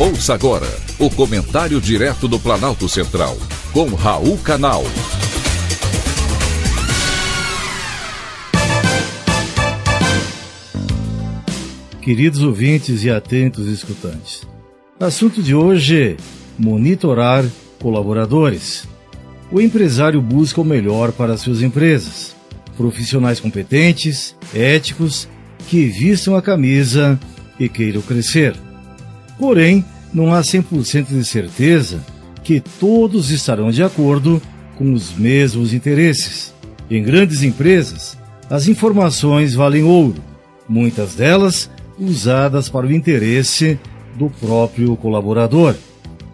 Ouça agora o comentário direto do Planalto Central, com Raul Canal. Queridos ouvintes e atentos escutantes, assunto de hoje: monitorar colaboradores. O empresário busca o melhor para suas empresas. Profissionais competentes, éticos, que vistam a camisa e queiram crescer. Porém, não há 100% de certeza que todos estarão de acordo com os mesmos interesses. Em grandes empresas, as informações valem ouro, muitas delas usadas para o interesse do próprio colaborador.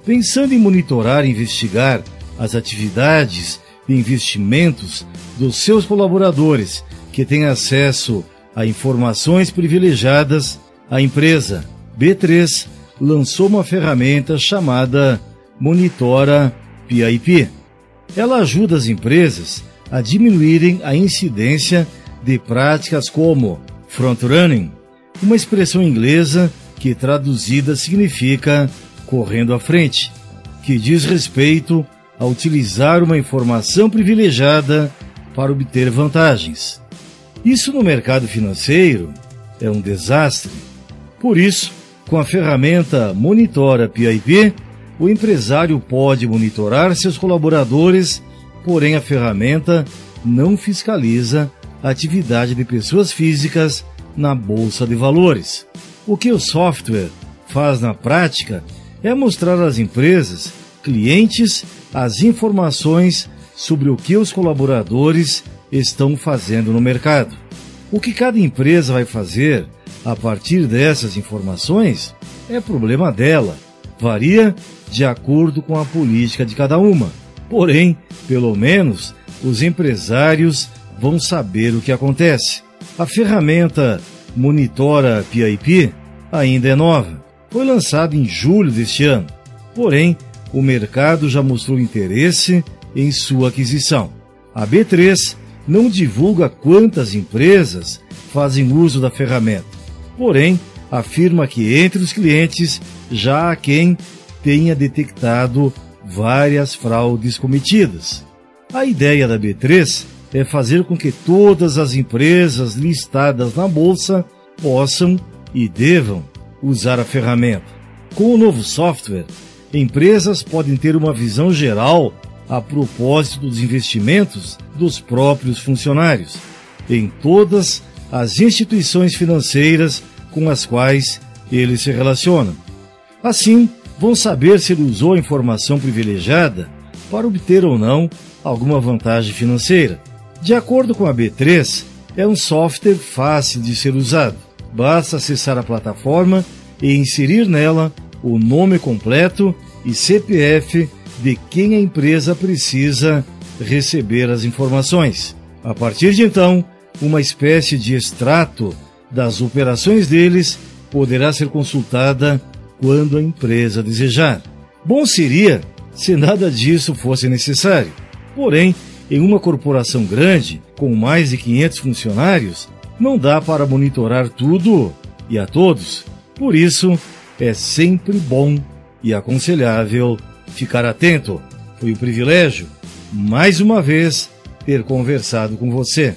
Pensando em monitorar e investigar as atividades e investimentos dos seus colaboradores que têm acesso a informações privilegiadas, a empresa B3 lançou uma ferramenta chamada Monitora PIP. Ela ajuda as empresas a diminuírem a incidência de práticas como front-running, uma expressão inglesa que traduzida significa correndo à frente, que diz respeito a utilizar uma informação privilegiada para obter vantagens. Isso no mercado financeiro é um desastre. Por isso, com a ferramenta Monitora PIP, o empresário pode monitorar seus colaboradores, porém a ferramenta não fiscaliza a atividade de pessoas físicas na bolsa de valores. O que o software faz na prática é mostrar às empresas, clientes, as informações sobre o que os colaboradores estão fazendo no mercado. O que cada empresa vai fazer a partir dessas informações é problema dela. Varia de acordo com a política de cada uma. Porém, pelo menos, os empresários vão saber o que acontece. A ferramenta Monitora PIP ainda é nova. Foi lançada em julho deste ano. Porém, o mercado já mostrou interesse em sua aquisição. A B3 não divulga quantas empresas fazem uso da ferramenta porém afirma que entre os clientes já há quem tenha detectado várias fraudes cometidas. A ideia da B3 é fazer com que todas as empresas listadas na bolsa possam e devam usar a ferramenta. Com o novo software, empresas podem ter uma visão geral a propósito dos investimentos dos próprios funcionários em todas as instituições financeiras com as quais ele se relaciona. Assim, vão saber se ele usou a informação privilegiada para obter ou não alguma vantagem financeira. De acordo com a B3, é um software fácil de ser usado. Basta acessar a plataforma e inserir nela o nome completo e CPF de quem a empresa precisa receber as informações. A partir de então, uma espécie de extrato das operações deles poderá ser consultada quando a empresa desejar. Bom seria se nada disso fosse necessário. Porém, em uma corporação grande, com mais de 500 funcionários, não dá para monitorar tudo e a todos. Por isso, é sempre bom e aconselhável ficar atento. Foi um privilégio, mais uma vez, ter conversado com você.